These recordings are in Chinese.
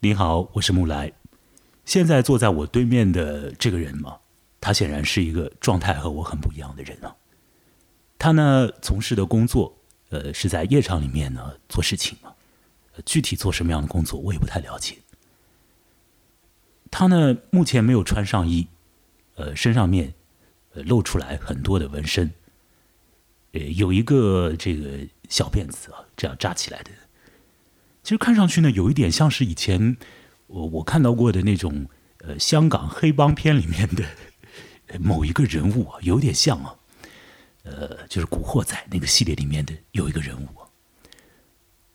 你好，我是木来。现在坐在我对面的这个人嘛，他显然是一个状态和我很不一样的人啊。他呢从事的工作，呃，是在夜场里面呢做事情嘛。具体做什么样的工作，我也不太了解。他呢目前没有穿上衣，呃，身上面呃露出来很多的纹身，呃，有一个这个小辫子啊，这样扎起来的。其实看上去呢，有一点像是以前我我看到过的那种呃香港黑帮片里面的某一个人物啊，有点像啊。呃，就是《古惑仔》那个系列里面的有一个人物。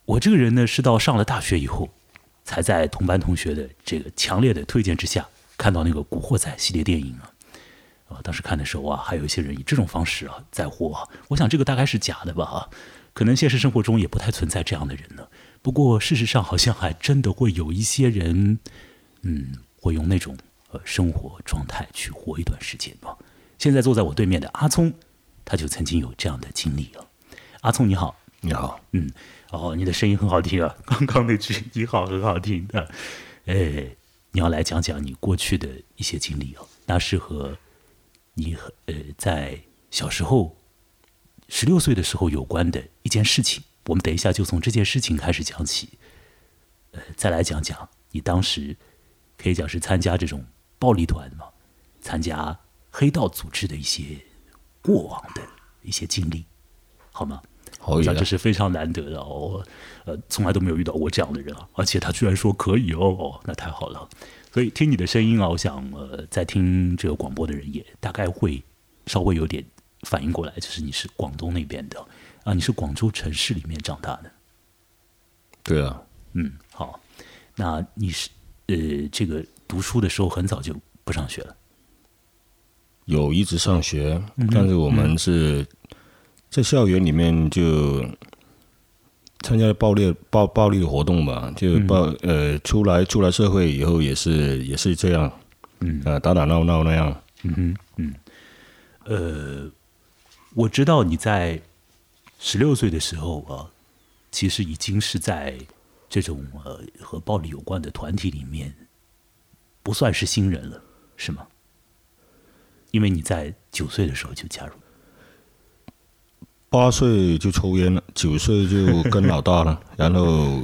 我这个人呢，是到上了大学以后，才在同班同学的这个强烈的推荐之下，看到那个《古惑仔》系列电影啊。啊，当时看的时候啊，还有一些人以这种方式啊在乎啊。我想这个大概是假的吧，可能现实生活中也不太存在这样的人呢。不过事实上，好像还真的会有一些人，嗯，会用那种呃生活状态去活一段时间吧。现在坐在我对面的阿聪。他就曾经有这样的经历啊，阿聪你好，你好，嗯，哦，你的声音很好听啊，刚刚那句你好很好听的，哎，你要来讲讲你过去的一些经历哦，那是和你呃在小时候十六岁的时候有关的一件事情，我们等一下就从这件事情开始讲起，呃，再来讲讲你当时可以讲是参加这种暴力团嘛，参加黑道组织的一些。过往的一些经历，好吗？好，这是非常难得的哦。呃，从来都没有遇到过这样的人啊，而且他居然说可以哦，那太好了。所以听你的声音啊，我想呃，在听这个广播的人也大概会稍微有点反应过来，就是你是广东那边的啊，你是广州城市里面长大的。对啊，嗯，好，那你是呃，这个读书的时候很早就不上学了。有一直上学，但是我们是在校园里面就参加暴力暴暴力的活动吧，就暴呃出来出来社会以后也是也是这样，嗯呃打打闹闹那样，嗯哼嗯，呃我知道你在十六岁的时候啊，其实已经是在这种呃和暴力有关的团体里面不算是新人了，是吗？因为你在九岁的时候就加入，八岁就抽烟了，九岁就跟老大了，然后，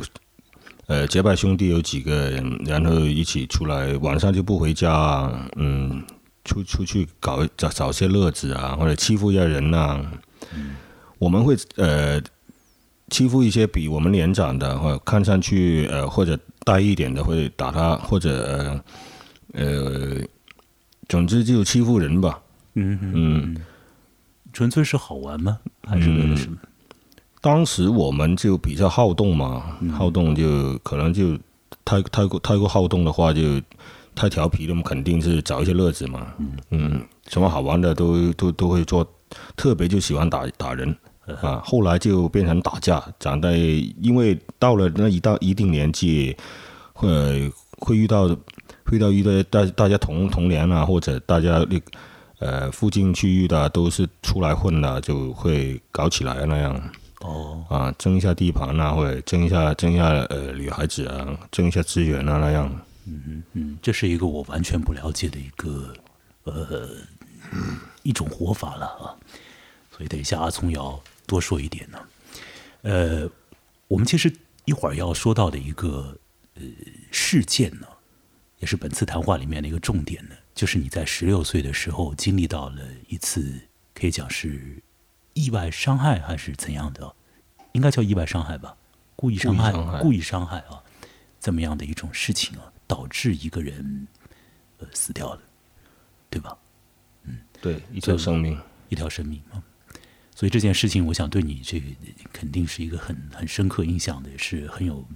呃，结拜兄弟有几个人，然后一起出来，晚上就不回家，嗯，出出去搞找找些乐子啊，或者欺负一下人呐。我们会呃欺负一些比我们年长的，或看上去呃或者大一点的，会打他，或者呃。总之就欺负人吧，嗯嗯，纯粹是好玩吗？还是为了什么？当时我们就比较好动嘛，好动就可能就太太过太过好动的话，就太调皮了嘛，肯定是找一些乐子嘛。嗯，什么好玩的都都都会做，特别就喜欢打打人啊。后来就变成打架，长得因为到了那一到一定年纪，会会遇到。遇到遇到大大家同同年啊，或者大家那呃附近区域的都是出来混的，就会搞起来那样。哦，啊，争一下地盘啊，或者争一下争一下呃女孩子啊，争一下资源啊那样。嗯嗯嗯，这是一个我完全不了解的一个呃一种活法了啊。所以等一下阿聪要多说一点呢。呃，我们其实一会儿要说到的一个呃事件呢。也是本次谈话里面的一个重点呢，就是你在十六岁的时候经历到了一次可以讲是意外伤害还是怎样的，应该叫意外伤害吧，故意伤害，故意伤害啊，这么样的一种事情啊，导致一个人呃死掉了，对吧？嗯，对，一条生命，一条生命啊，所以这件事情，我想对你这个肯定是一个很很深刻印象的，也是很有。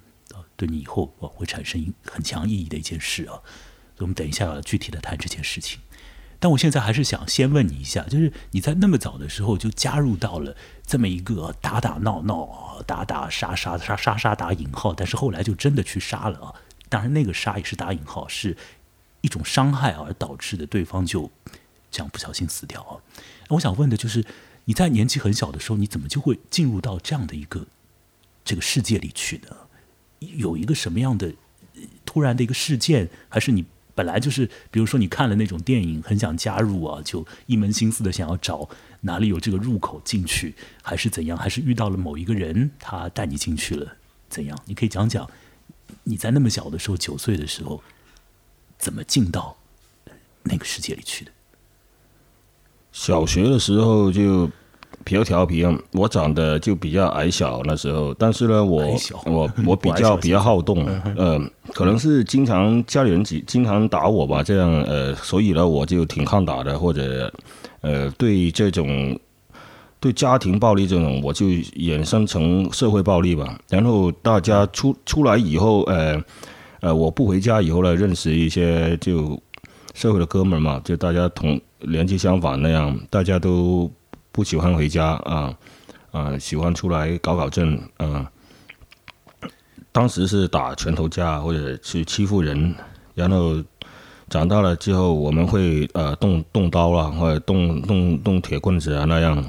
对你以后会产生很强意义的一件事啊，我们等一下具体的谈这件事情。但我现在还是想先问你一下，就是你在那么早的时候就加入到了这么一个打打闹闹、打打杀杀、杀杀杀打引号，但是后来就真的去杀了啊。当然那个杀也是打引号，是一种伤害而导致的，对方就这样不小心死掉啊。我想问的就是，你在年纪很小的时候，你怎么就会进入到这样的一个这个世界里去呢？有一个什么样的突然的一个事件，还是你本来就是，比如说你看了那种电影，很想加入啊，就一门心思的想要找哪里有这个入口进去，还是怎样？还是遇到了某一个人，他带你进去了，怎样？你可以讲讲你在那么小的时候，九岁的时候，怎么进到那个世界里去的？小学的时候就比较调皮啊，我长得就比较矮小那时候，但是呢，我我 我比较比较好动，呃，可能是经常家里人经经常打我吧，这样呃，所以呢，我就挺抗打的，或者呃，对这种对家庭暴力这种，我就衍生成社会暴力吧。然后大家出出来以后，呃呃，我不回家以后呢，认识一些就社会的哥们儿嘛，就大家同年纪相仿那样，大家都不喜欢回家啊啊，喜欢出来搞搞震啊。当时是打拳头架或者去欺负人，然后长大了之后，我们会呃动动刀啦，或者动动动铁棍子啊那样。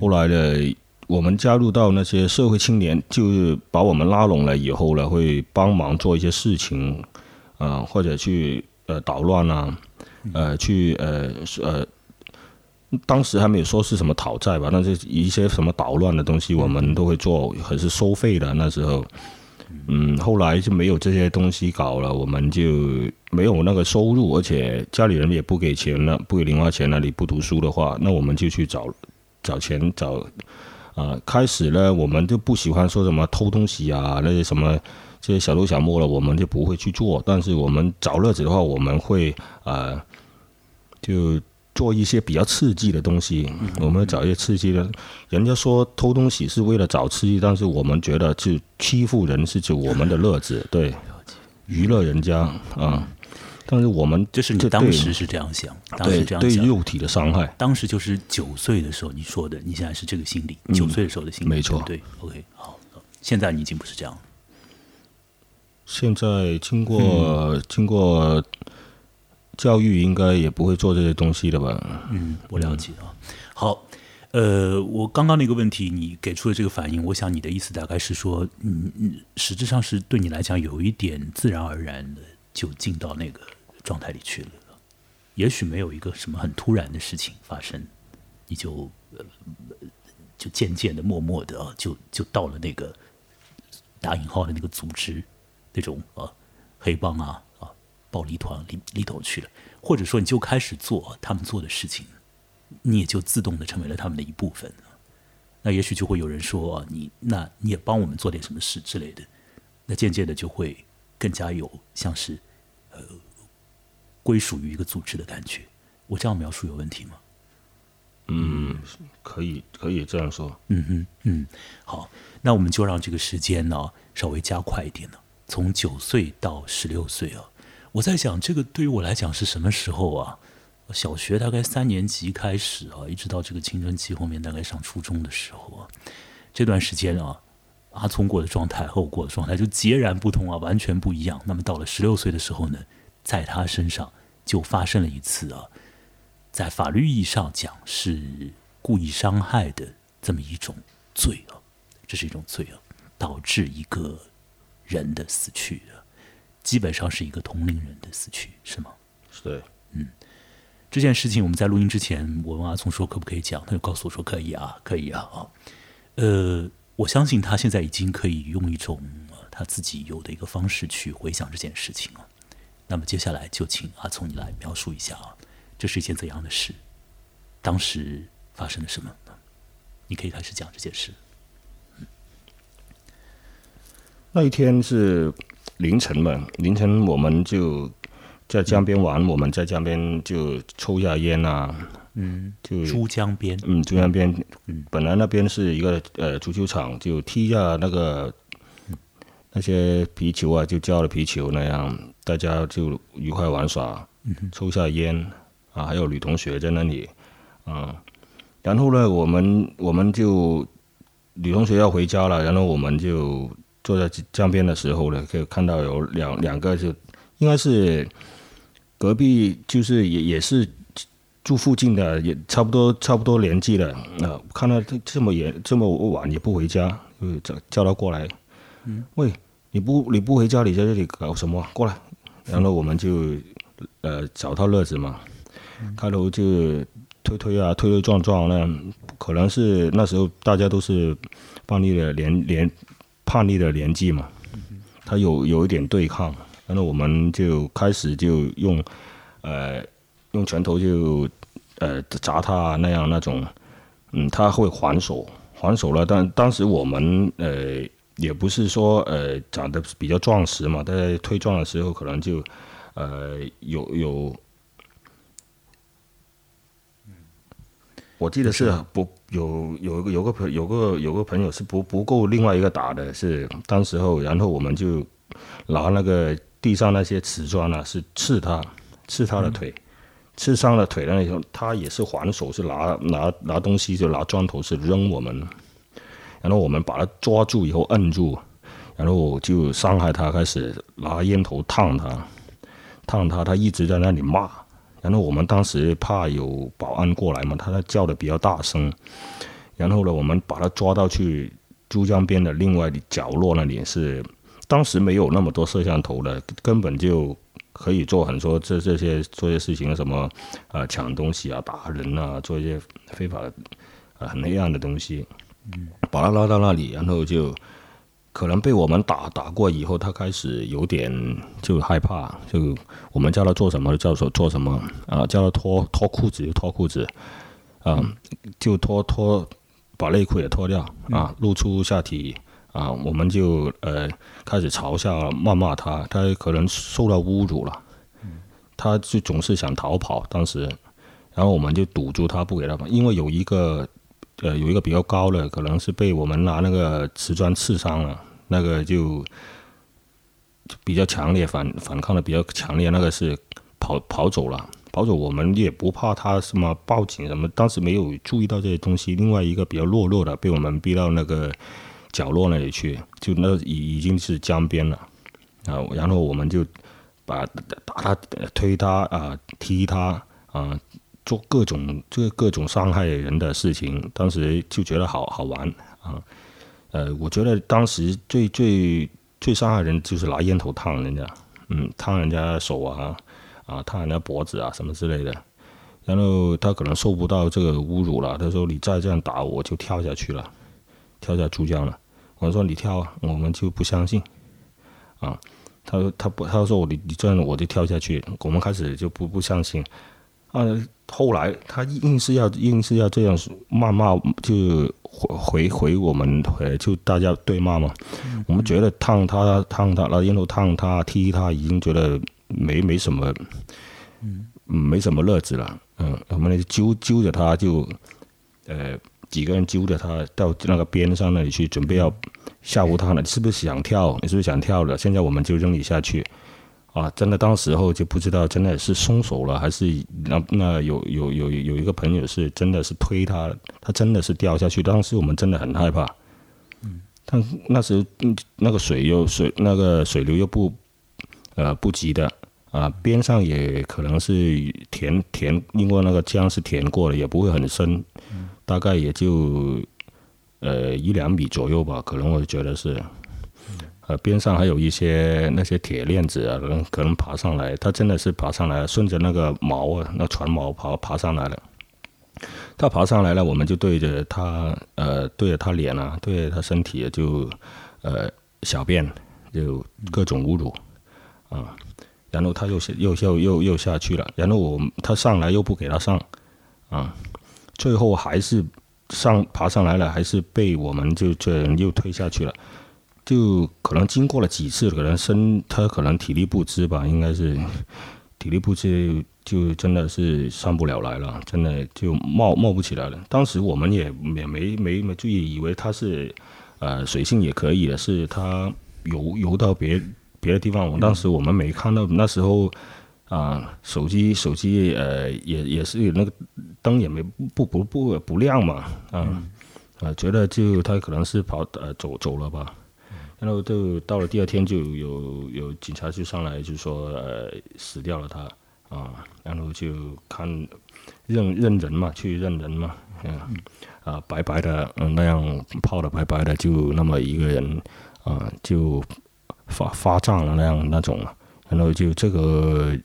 后来呢，我们加入到那些社会青年，就是把我们拉拢了以后呢，会帮忙做一些事情，啊、或者去呃捣乱啊，呃，去呃呃，当时还没有说是什么讨债吧，但是一些什么捣乱的东西，我们都会做，还是收费的那时候。嗯，后来就没有这些东西搞了，我们就没有那个收入，而且家里人也不给钱了，不给零花钱了。你不读书的话，那我们就去找找钱找啊、开始呢，我们就不喜欢说什么偷东西啊，那些什么这些小偷小摸了，我们就不会去做。但是我们找乐子的话，我们会呃，就做一些比较刺激的东西。我们找一些刺激的。人家说偷东西是为了找刺激，但是我们觉得就欺负人是指我们的乐子，对，娱乐人家啊。但是我们就是你当时是这样想，当时对对这样想，肉体的伤害，当时就是九岁的时候你说的，你现在是这个心理，九岁的时候的心理，嗯没错。对对，OK，好，现在你已经不是这样了，现在经嗯。过、经过教育，应该也不会做这些东西的吧？嗯，我了解啊。好，呃，我刚刚那个问题你给出的这个反应，我想你的意思大概是说，嗯嗯，实质上是对你来讲有一点自然而然的就进到那个状态里去了，也许没有一个什么很突然的事情发生，你就呃就渐渐的、默默的啊，就就到了那个打引号的那个组织那种啊黑帮啊暴力团里里头去了，或者说你就开始做他们做的事情，你也就自动的成为了他们的一部分。那也许就会有人说啊，你那你也帮我们做点什么事之类的，那渐渐的就会更加有像是呃归属于一个组织的感觉。我这样描述有问题吗？嗯可以可以这样说。嗯哼，嗯，好，那我们就让这个时间呢稍微加快一点呢，从九岁到十六岁啊。我在想，这个对于我来讲是什么时候啊？小学大概三年级开始啊，一直到这个青春期后面大概上初中的时候啊，这段时间啊，阿聪过的状态和我过的状态就截然不同啊，完全不一样。那么到了十六岁的时候呢，在他身上就发生了一次啊，在法律意义上讲是故意伤害的这么一种罪啊，这是一种罪啊，导致一个人的死去啊，基本上是一个同龄人的死去，是吗？是对，这件事情我们在录音之前，我问阿聪说可不可以讲，他就告诉我说可以啊，可以啊啊。呃，我相信他现在已经可以用一种、呃他自己有的一个方式去回想这件事情了。那么接下来就请阿聪你来描述一下啊，这是一件怎样的事？当时发生了什么？你可以开始讲这件事。那一天是凌晨嘛，凌晨我们就在江边玩，我们在江边就抽下烟啊，嗯，就珠江边，嗯，珠江边，本来那边是一个呃足球场，就踢下那个那些皮球啊，就交了皮球那样，大家就愉快玩耍，抽下烟啊，还有女同学在那里啊，然后呢，我们我们就女同学要回家了，然后我们就坐在江边的时候呢，可以看到有两两个就应该是隔壁，就是也也是住附近的也差不多差不多年纪了，啊、看到这这么晚这么晚也不回家，就叫叫他过来，嗯，喂，你不你不回家，你在这里搞什么？过来。然后我们就呃找到乐子嘛，开头就推推啊，推推撞撞那，可能是那时候大家都是叛逆的年年叛逆的年纪嘛，他有有一点对抗，然后我们就开始就用呃用拳头就呃砸他那样那种，嗯，他会还手还手了，但当时我们呃。也不是说呃长得比较壮实嘛，在推撞的时候可能就呃有有，我记得是不有有个有个朋有个有个朋友是不不够另外一个打的是当时候，然后我们就拿那个地上那些瓷砖啊，是刺他刺他的腿，刺伤了腿的那种，他也是还手是拿拿拿东西就拿砖头是扔我们。然后我们把他抓住以后摁住，然后就伤害他，开始拿烟头烫他，烫他，他一直在那里骂。然后我们当时怕有保安过来嘛，他叫的比较大声。然后呢，我们把他抓到去珠江边的另外的角落那里，是当时没有那么多摄像头的，根本就可以做很多这这些做些事情，什么呃抢东西啊、打人啊，做一些非法呃很黑暗的东西。把他拉到那里，然后就可能被我们打打过以后，他开始有点就害怕，就我们叫他做什么叫做做什么啊，叫他脱脱裤子就脱裤子，啊，就脱脱把内裤也脱掉啊，露出下体啊，我们就呃开始嘲笑谩骂他，他可能受到侮辱了，他就总是想逃跑，当时，然后我们就堵住他不给他跑，因为有一个。呃，有一个比较高的，可能是被我们拿那个瓷砖刺伤了，那个就比较强烈，反反抗的比较强烈，那个是跑跑走了，跑走我们也不怕他什么报警什么，当时没有注意到这些东西。另外一个比较懦弱的，被我们逼到那个角落那里去，就那已已经是江边了啊，然后我们就把打他、推他啊、踢他啊。做各种这各种伤害人的事情，当时就觉得好好玩啊。呃，我觉得当时最最最伤害人就是拿烟头烫人家，嗯，烫人家手啊，啊，烫人家脖子啊什么之类的。然后他可能受不到这个侮辱了，他说：“你再这样打我，就跳下去了，跳下珠江了。”我说：“你跳，我们就不相信。”啊，他说：“他不，他说我你你这样我就跳下去。”我们开始就不不相信。啊，后来他硬是要硬是要这样谩骂，就回回我们，呃，就大家对骂嘛。我们觉得烫他烫他，拿烟头烫他踢他，已经觉得没没什么，嗯，没什么乐子了。嗯，我们揪揪着他，就呃几个人揪着他到那个边上那里去，准备要吓唬他呢。你是不是想跳？你是不是想跳了？现在我们就扔你下去。啊，真的，当时候就不知道，真的是松手了，还是那那有有有有一个朋友是真的是推他，他真的是掉下去。当时我们真的很害怕。嗯。但那时候那个水又水那个水流又不呃不急的啊，边上也可能是填填，因为那个江是填过的，也不会很深，大概也就呃一两米左右吧，可能我觉得是。呃，边上还有一些那些铁链子啊，可能可能爬上来，他真的是爬上来，顺着那个毛啊，那船毛爬爬上来了。他爬上来了，我们就对着他，呃，对着他脸啊，对着他身体就，呃，小便，就各种侮辱，啊，然后他又又又又又下去了，然后我他上来又不给他上，啊，最后还是上爬上来了，还是被我们就这人又推下去了。就可能经过了几次，可能身他可能体力不支吧，应该是 体力不支，就真的是上不了来了，真的就冒冒不起来了。当时我们也也没没没注意，以为他是呃水性也可以的，是他游游到别别的地方。我当时我们没看到，那时候啊手机手机呃也也是那个灯也没不不不不亮嘛，啊啊觉得就他可能是跑呃走走了吧。然后就到了第二天，就有有警察就上来就说，呃，死掉了他啊，然后就看认认人嘛，去认人嘛，嗯，啊，白白的，嗯，那样泡的白白的，就那么一个人啊，就发发胀了那样那种，然后就这个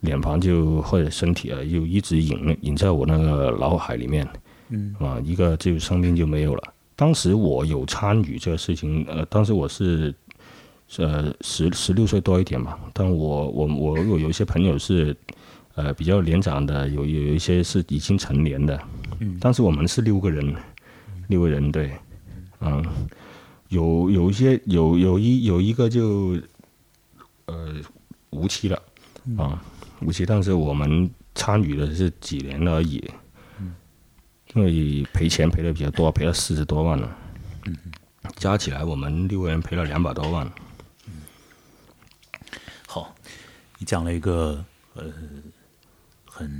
脸庞就或者身体啊，就一直隐隐在我那个脑海里面，嗯啊，一个就生命就没有了。当时我有参与这个事情，呃，当时我是呃十十六岁多一点嘛，但我我我有有一些朋友是呃比较年长的，有有一些是已经成年的，嗯。当时我们是六个人，六个人对，嗯，有有一些有有一有一个就呃无期了啊，无期，但是我们参与的是几年而已，因为赔钱赔的比较多，赔了四十多万了，加起来我们六个人赔了两百多万，好，你讲了一个呃，很，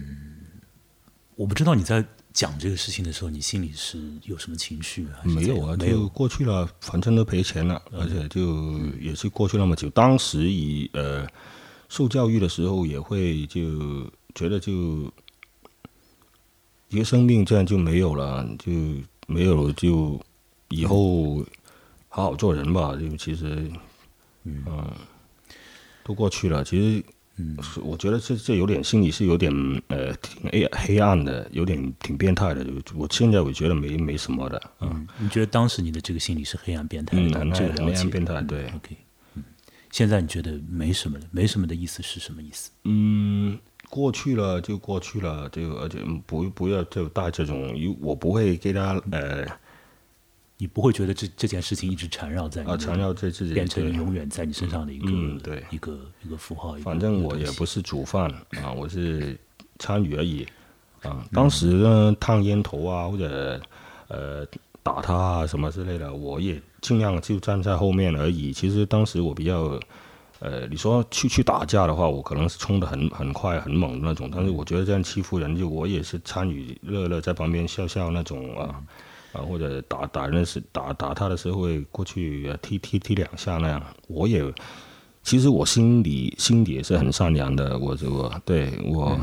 我不知道你在讲这个事情的时候，你心里是有什么情绪啊？没有啊，没有。过去了，反正都赔钱了，而且就也是过去那么久。当时以呃受教育的时候，也会就觉得就一个生命这样就没有了，就没有了就以后好好做人吧。就其实嗯、都过去了，其实。嗯我觉得这这有点心里是有点呃挺黑黑暗的，有点挺变态的。就我现在我觉得没没什么的，啊嗯，你觉得当时你的这个心理是黑暗变态嗯，的？嗯这个很黑暗。变态，对。OK，嗯，现在你觉得没什么了？没什么的意思是什么意思？嗯，过去了就过去了，就而且不不要就带这种，我不会给他呃你不会觉得这这件事情一直缠绕在你啊缠绕在自己变成永远在你身上的一个、嗯对一个一个符号。反正我也不是主犯啊，我是参与而已啊。当时呢，烫烟头啊，或者呃打他啊什么之类的，我也尽量就站在后面而已。其实当时我比较呃，你说去去打架的话，我可能是冲的很很快很猛的那种，但是我觉得这样欺负人，就我也是参与乐乐在旁边笑笑那种啊。啊，或者打打人的时打打他的时候会过去呃踢踢踢两下那样，我也其实我心里心里也是很善良的，我这个对我、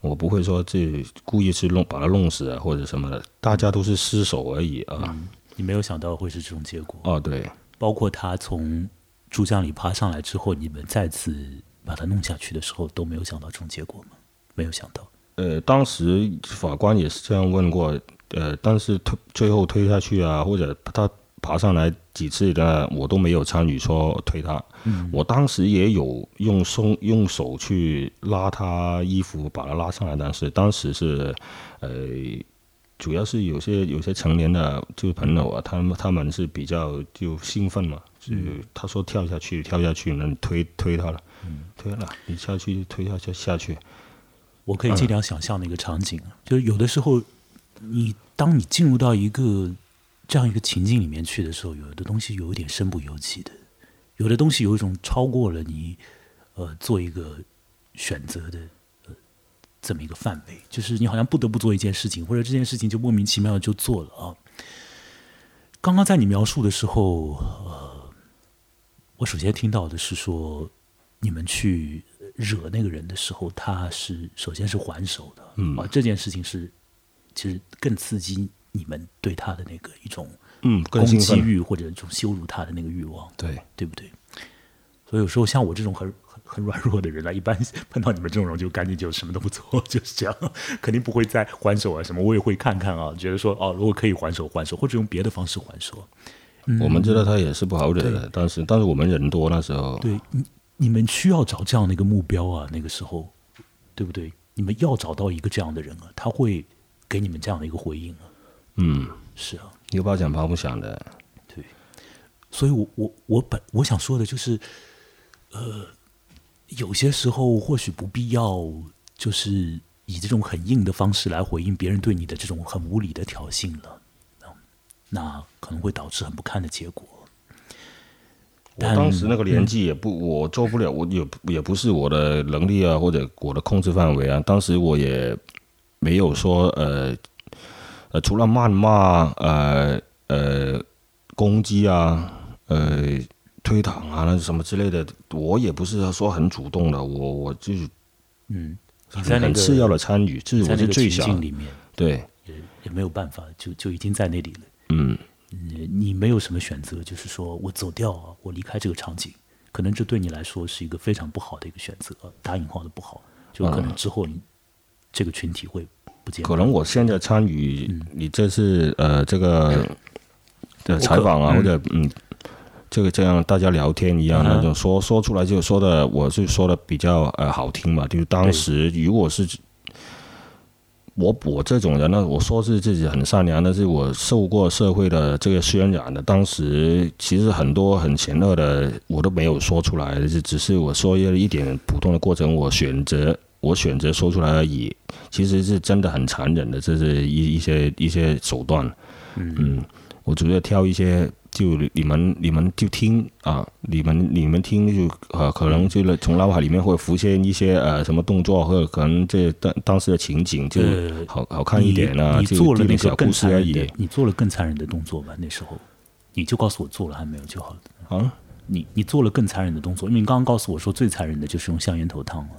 我不会说这故意去弄把他弄死啊或者什么的，大家都是失手而已啊。你没有想到会是这种结果。啊，对，包括他从珠江里爬上来之后，你们再次把它弄下去的时候，都没有想到这种结果吗？没有想到。呃，当时法官也是这样问过，呃，但是推最后推下去啊，或者他爬上来几次的，我都没有参与说推他。嗯我当时也有用松用手去拉他衣服，把他拉上来，但是当时是，呃，主要是有些有些成年的就朋友啊，他们他们是比较就兴奋嘛，就他说跳下去跳下去，那你推推他了，推了，你下去推下去下去，我可以尽量想象那个场景，啊就是有的时候，你当你进入到一个这样一个情境里面去的时候，有的东西有一点身不由己的，有的东西有一种超过了你呃做一个选择的呃这么一个范围，就是你好像不得不做一件事情，或者这件事情就莫名其妙的就做了啊。刚刚在你描述的时候，呃，我首先听到的是说，你们去惹那个人的时候，他是首先是还手的，嗯啊，这件事情是其实更刺激你们对他的那个一种嗯，攻，击欲或者一种羞辱他的那个欲望，对。对不对？所以有时候像我这种很很很软弱的人呢，一般碰到你们这种人就赶紧就什么都不做，就是这样，肯定不会再还手啊什么，我也会看看啊，觉得说哦，如果可以还手还手，或者用别的方式还手。我们知道他也是不好惹的，但是但是我们人多那时候，对，你你们需要找这样的一个目标啊，那个时候，对不对？你们要找到一个这样的人啊，他会给你们这样的一个回应啊。嗯，是啊，有把奖抛不响的，对。所以我我我本我想说的就是，呃，有些时候或许不必要，就是以这种很硬的方式来回应别人对你的这种很无理的挑衅了，嗯那可能会导致很不堪的结果。我当时那个年纪也不，我做不了，我也也不是我的能力啊，或者我的控制范围啊。当时我也没有说呃呃，除了谩骂、呃呃攻击啊、呃推搪啊那什么之类的，我也不是说很主动的，我我就是嗯，你在那个很次要的参与，就是我是最小境里面，对，也也没有办法，就就已经在那里了。嗯你你没有什么选择，就是说我走掉啊，我离开这个场景，可能这对你来说是一个非常不好的一个选择，打引号的不好，就可能之后你这个群体会不见。可能我现在参与你这次呃这个的采访啊，或者嗯，这个这样大家聊天一样那种说说出来就说的，我是说的比较呃好听嘛，就是当时如果是。我我这种人呢，我说是自己很善良，但是我受过社会的这个渲染的。当时其实很多很险恶的，我都没有说出来，就只是我说了一点普通的过程，我选择我选择说出来而已。其实是真的很残忍的，这是一一些一些手段。嗯，我主要挑一些。就你们，你们就听啊，你们你们听就呃，可能就从脑海里面会浮现一些呃什么动作，或者可能这当当时的情景就好好看一点啊。你做了那个更残忍的，你做了更残忍的动作吧？那时候你就告诉我做了还没有就好了。啊，你你做了更残忍的动作，因为你刚刚告诉我说最残忍的就是用香烟头烫了。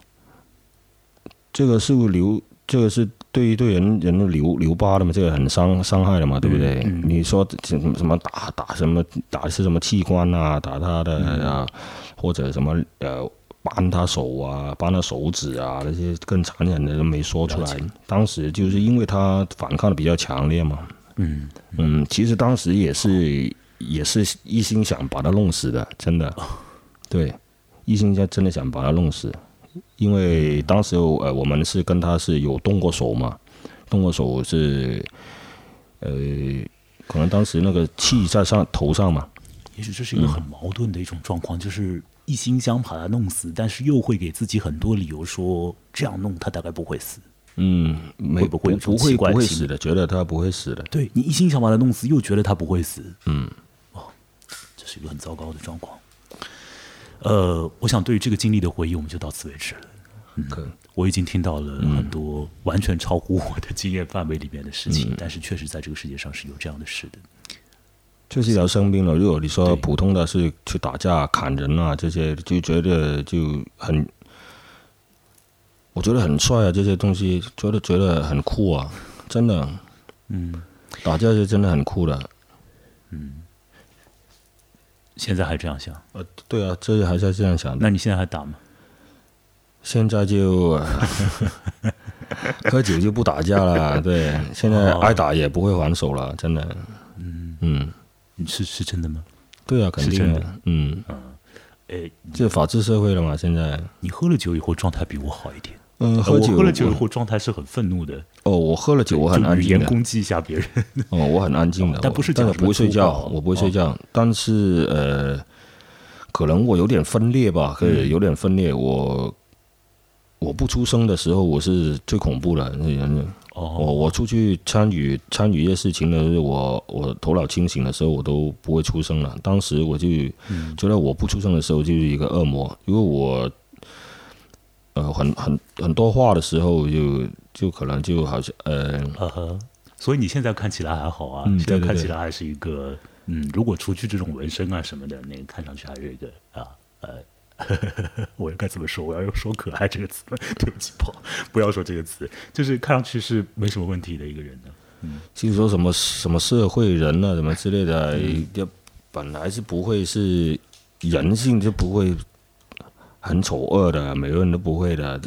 这个是留，这个是。对于对人人的留留疤的嘛，这个很伤伤害的嘛，对不对？你说什么什么打打什么打是什么器官啊，打他的啊，或者什么呃扳他手啊，扳他手指啊，那些更残忍的都没说出来。当时就是因为他反抗的比较强烈嘛。嗯嗯，其实当时也是也是一心想把他弄死的，真的。对，一心想真的想把他弄死。因为当时呃，我们是跟他是有动过手嘛，动过手是，呃，可能当时那个气在上头上嘛。也许这是一个很矛盾的一种状况，就是一心想把他弄死，但是又会给自己很多理由说这样弄他大概不会死。嗯，没不会不会不会死的，觉得他不会死的。对你一心想把他弄死，又觉得他不会死。嗯，哦，这是一个很糟糕的状况。呃，我想对于这个经历的回忆，我们就到此为止了。嗯，我已经听到了很多完全超乎我的经验范围里面的事情，但是确实在这个世界上是有这样的事的。就是要生病了。如果你说普通的是去打架、砍人啊这些，就觉得就很，我觉得很帅啊，这些东西觉得觉得很酷啊，真的。嗯，打架是真的很酷的。嗯。现在还这样想？呃，对啊，这还是这样想。那你现在还打吗？现在就 喝酒就不打架了。对，现在挨打也不会还手了，真的。嗯嗯，是是真的吗？对啊，肯定的。嗯嗯，哎，这法治社会了嘛？现在你喝了酒以后状态比我好一点。嗯，喝酒喝了酒以后状态是很愤怒的。哦，我喝了酒，我很安静的。攻击一下别人。哦，我很安静的，但不是，但是不会睡觉，我不会睡觉。但是呃，可能我有点分裂吧，可以有点分裂。我我不出声的时候，我是最恐怖的。哦，我我出去参与参与一些事情的时候，我我头脑清醒的时候，我都不会出声了。当时我就觉得我不出声的时候就是一个恶魔，因为我。呃，很很很多话的时候，就就可能就好像呃，所以你现在看起来还好啊，现在看起来还是一个嗯，如果除去这种纹身啊什么的，那个看上去还是一个啊呃，我该怎么说？我要用说可爱这个词吗？对不起，不不要说这个词，就是看上去是没什么问题的一个人呢。嗯，其实说什么什么社会人啊，什么之类的，就本来是不会是人性就不会。很丑恶的，每个人都不会的。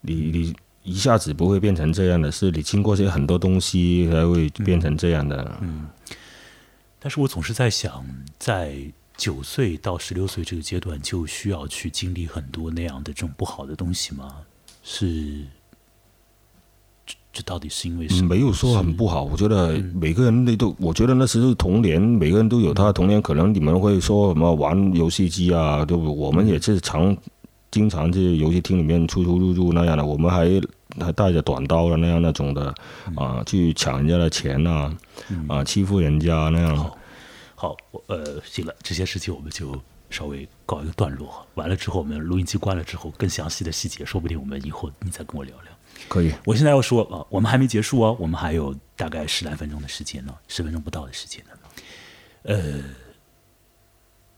你你一下子不会变成这样的，是你经过些很多东西才会变成这样的。嗯。但是我总是在想，在九岁到十六岁这个阶段，就需要去经历很多那样的这种不好的东西吗？是。这到底是因为什么没有说很不好？我觉得每个人都，我觉得那时候童年，每个人都有他的童年。可能你们会说什么玩游戏机啊？对不？我们也是常经常去游戏厅里面出出入入那样的。我们还还带着短刀的那样那种的啊，去抢人家的钱呐，啊，欺负人家那样。好好，呃，行了，这些事情我们就稍微告一个段落。完了之后，我们录音机关了之后，更详细的细节，说不定我们以后你再跟我聊聊。可以，我现在要说啊，我们还没结束哦，我们还有大概十来分钟的时间呢，十分钟不到的时间呢。呃，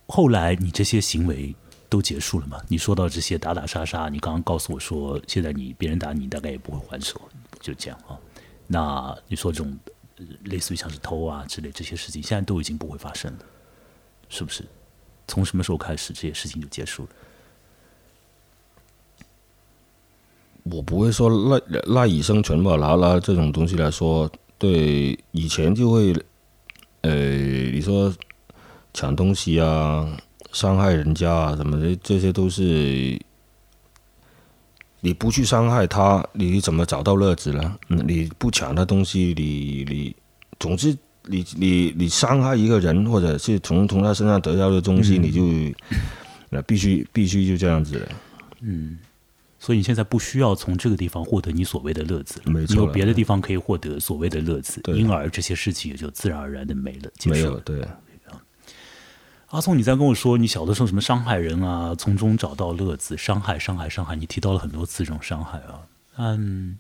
后来你这些行为都结束了吗？你说到这些打打杀杀，你刚刚告诉我说，现在你别人打你，大概也不会还手，就这样啊。那你说这种类似于像是偷啊之类这些事情，现在都已经不会发生了，是不是？从什么时候开始这些事情就结束了？我不会说赖赖以生存吧，拿拿这种东西来说，对以前就会，呃，你说抢东西啊、伤害人家啊什么的，这些都是你不去伤害他，你怎么找到乐子呢？嗯，你不抢他东西，你你，总之你你你伤害一个人，或者是从从他身上得到的东西，你就那必须必须就这样子了。嗯，所以你现在不需要从这个地方获得你所谓的乐子了，没错你有别的地方可以获得所谓的乐子，因而这些事情也就自然而然的没了，结束了。没有对。阿松，你在跟我说你小的时候什么伤害人啊，从中找到乐子，伤害、伤害、伤害，你提到了很多次这种伤害啊。嗯，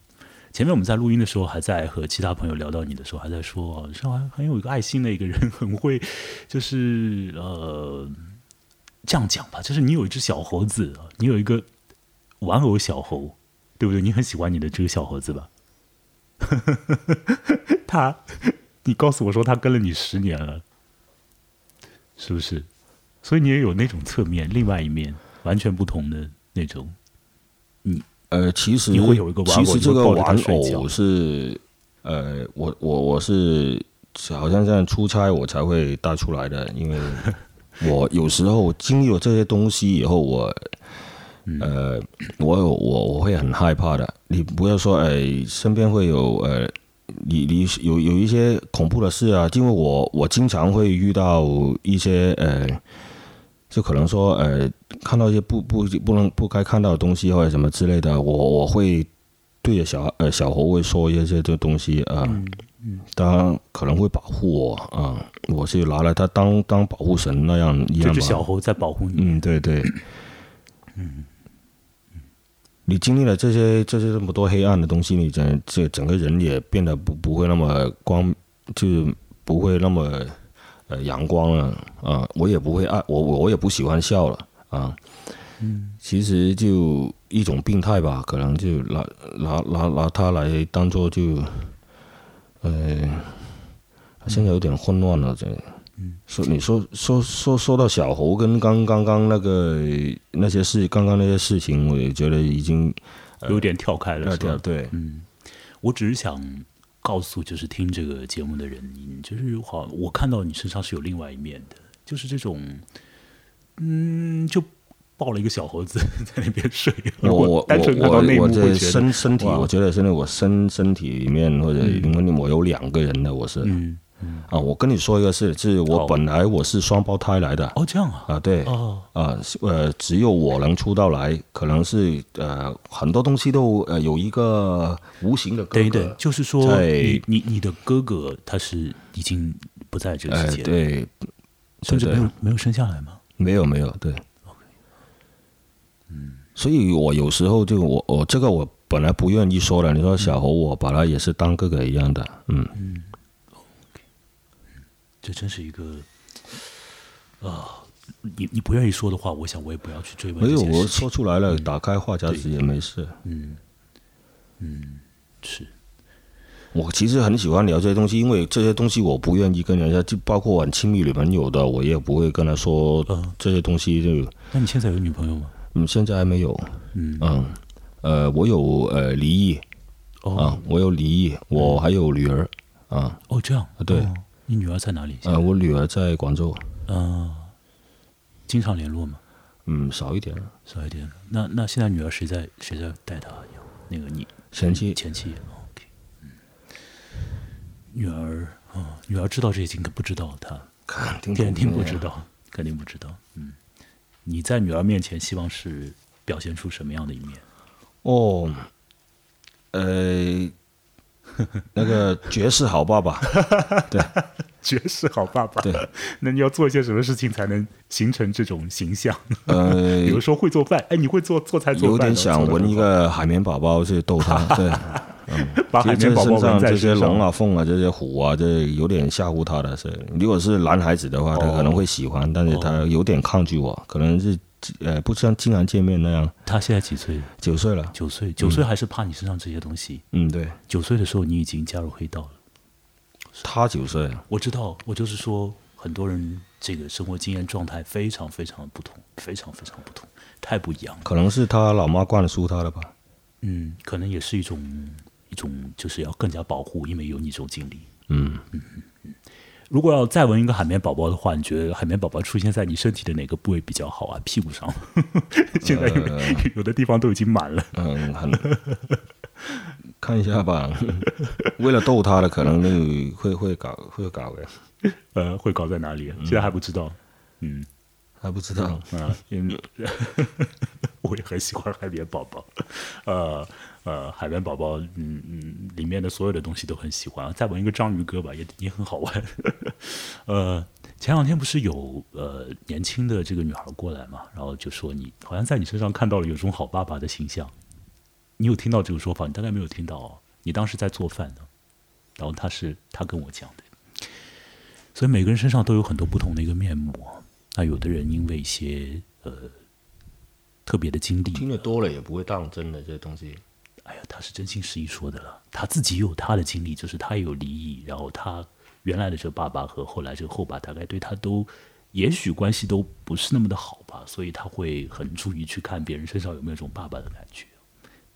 前面我们在录音的时候，还在和其他朋友聊到你的时候，还在说哦，上海很有一个爱心的一个人，很会，就是呃，这样讲吧，就是你有一只小猴子，你有一个玩偶小猴，对不对？你很喜欢你的这个小猴子吧？他，你告诉我说他跟了你十年了。是不是？所以你也有那种侧面，另外一面完全不同的那种。呃，其实你会有一个玩偶其实这个玩偶是，呃，我我我是好像这样出差我才会带出来的，因为我有时候经历了这些东西以后，我，嗯呃，我有我我会很害怕的。你不要说，哎，身边会有呃，你你有有一些恐怖的事啊，因为我我经常会遇到一些呃。就可能说，呃，看到一些不不不能不该看到的东西或者什么之类的，我我会对着小呃小猴会说一些这东西啊，嗯当可能会保护我啊，我是拿来它当当保护神那样一这样吧。只小猴在保护你。嗯，对对，嗯，你经历了这些这些这么多黑暗的东西，你整这整个人也变得不不会那么光，就是不会那么呃阳光了啊，我也不会爱我我我也不喜欢笑了啊，嗯，其实就一种病态吧，可能就拿拿拿拿它来当做就，呃，现在有点混乱了这。说你说说说说到小猴跟刚刚刚那个那些事，刚刚那些事情，我也觉得已经有点跳开了，对，我只是想告诉，就是听这个节目的人，你就是好，我看到你身上是有另外一面的，就是这种，嗯，就抱了一个小猴子 在那边睡。我我单纯看到我我我这身身体，我觉得现在我身身体里面或者因为我有两个人的，我是嗯，啊，我跟你说一个事，是我本来我是双胞胎来的。哦，这样啊，啊，对，哦，啊，呃，只有我能出道来，可能是呃很多东西都呃有一个无形的哥哥等一等，，就是说在你你你的哥哥他是已经不在这个呃世界了，对，甚至没有没有生下来吗？没有没有，对。嗯，所以我有时候就我我这个我本来不愿意说的，你说小猴我把他也是当哥哥一样的，嗯。嗯，这真是一个啊、你你不愿意说的话，我想我也不要去追问没有我。说出来了，打开话匣子也没事。嗯嗯是我其实很喜欢聊这些东西，因为这些东西我不愿意跟人家，就包括我很亲密女朋友的，我也不会跟他说嗯这些东西就。那你现在有女朋友吗？嗯，现在还没有。嗯嗯，呃，我有呃离异哦、啊，我有离异，我还有女儿啊，哦，这样对哦你女儿在哪里？呃，我女儿在广州，嗯、经常联络吗？嗯，少一点，少一点。那那现在女儿谁在谁在带她？有那个你前妻前妻？OK，嗯，女儿哦，女儿知道这些情，可不知道她肯定肯定不知道，肯定不知道。嗯，你在女儿面前希望是表现出什么样的一面？哦，呃，那个绝世好爸爸，对绝世好爸爸。对，那你要做一些什么事情才能形成这种形象？呃比，如说会做饭，哎，你会做做菜做饭的，有点想纹一个海绵宝宝去逗他，对，嗯把海绵宝宝上在。这些龙啊、凤啊、这些虎啊，这有点吓唬他的。是，如果是男孩子的话，他哦可能会喜欢，但是他有点抗拒我，可能是呃，不像经常见面那样。他现在几岁？九岁了，九岁，九岁还是怕你身上这些东西。嗯，对，九岁的时候，你已经加入黑道了。他九岁，我知道，我就是说，很多人这个生活经验状态非常非常不同，非常非常不同，太不一样了。可能是他老妈灌输他的吧。嗯，可能也是一种一种，就是要更加保护，因为有你这种经历。嗯，如果要再纹一个海绵宝宝的话，你觉得海绵宝宝出现在你身体的哪个部位比较好啊？屁股上？现在有的、有的地方都已经满了。嗯，很看一下吧。为了逗他的，可能就会会搞会搞的，呃，会搞在哪里？现在还不知道。嗯还不知道。啊，因为 我也很喜欢海绵宝宝。呃呃，海绵宝宝，嗯嗯，里面的所有的东西都很喜欢。再玩一个章鱼哥吧，也也很好玩。呃，前两天不是有呃年轻的这个女孩过来嘛，然后就说你好像在你身上看到了有种好爸爸的形象。你有听到这个说法？你大概没有听到哦。你当时在做饭呢，然后他是他跟我讲的。所以每个人身上都有很多不同的一个面目。那有的人因为一些呃特别的经历，听得多了也不会当真的这些东西。哎呀，他是真心实意说的了。他自己有他的经历，就是他也有离异，然后他原来的这个爸爸和后来这个后爸，大概对他都也许关系都不是那么的好吧，所以他会很注意去看别人身上有没有这种爸爸的感觉。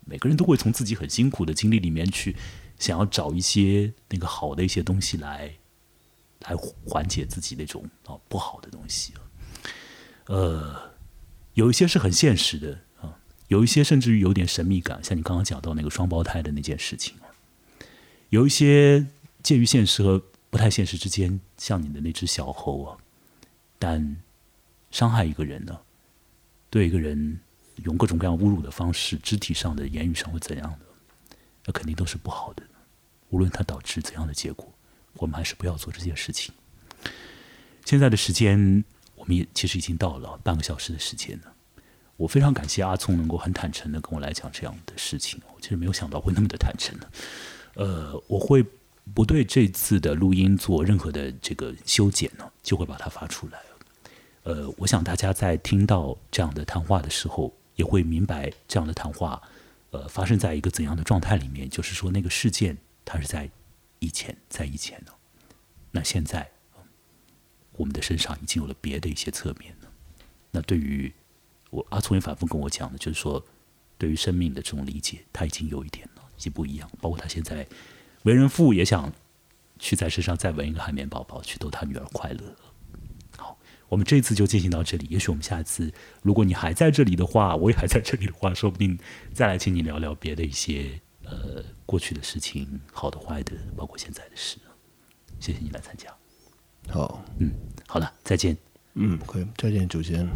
每个人都会从自己很辛苦的经历里面去想要找一些那个好的一些东西来来缓解自己那种啊不好的东西啊。呃，有一些是很现实的啊，有一些甚至于有点神秘感，像你刚刚讲到那个双胞胎的那件事情啊，有一些介于现实和不太现实之间，像你的那只小猴啊，但伤害一个人呢，对一个人用各种各样侮辱的方式，肢体上的、言语上会怎样的，那肯定都是不好的。无论它导致怎样的结果，我们还是不要做这件事情。现在的时间。我们也其实已经到了半个小时的时间了。我非常感谢阿聪能够很坦诚的跟我来讲这样的事情。我其实没有想到会那么的坦诚呢。呃，我会不对这次的录音做任何的这个修剪呢，就会把它发出来。呃，我想大家在听到这样的谈话的时候，也会明白这样的谈话，呃，发生在一个怎样的状态里面。就是说，那个事件它是在以前，在以前呢。那现在。我们的身上已经有了别的一些侧面了。那对于我阿聪也反复跟我讲的，就是说，对于生命的这种理解，他已经有一点了，已经不一样。包括他现在为人父，也想去在身上再纹一个海绵宝宝，去逗他女儿快乐。好，我们这次就进行到这里。也许我们下次，如果你还在这里的话，我也还在这里的话，说不定再来请你聊聊别的一些呃过去的事情，好的坏的，包括现在的事。谢谢你来参加。好，嗯，好了，再见。嗯，可以，再见，主持人。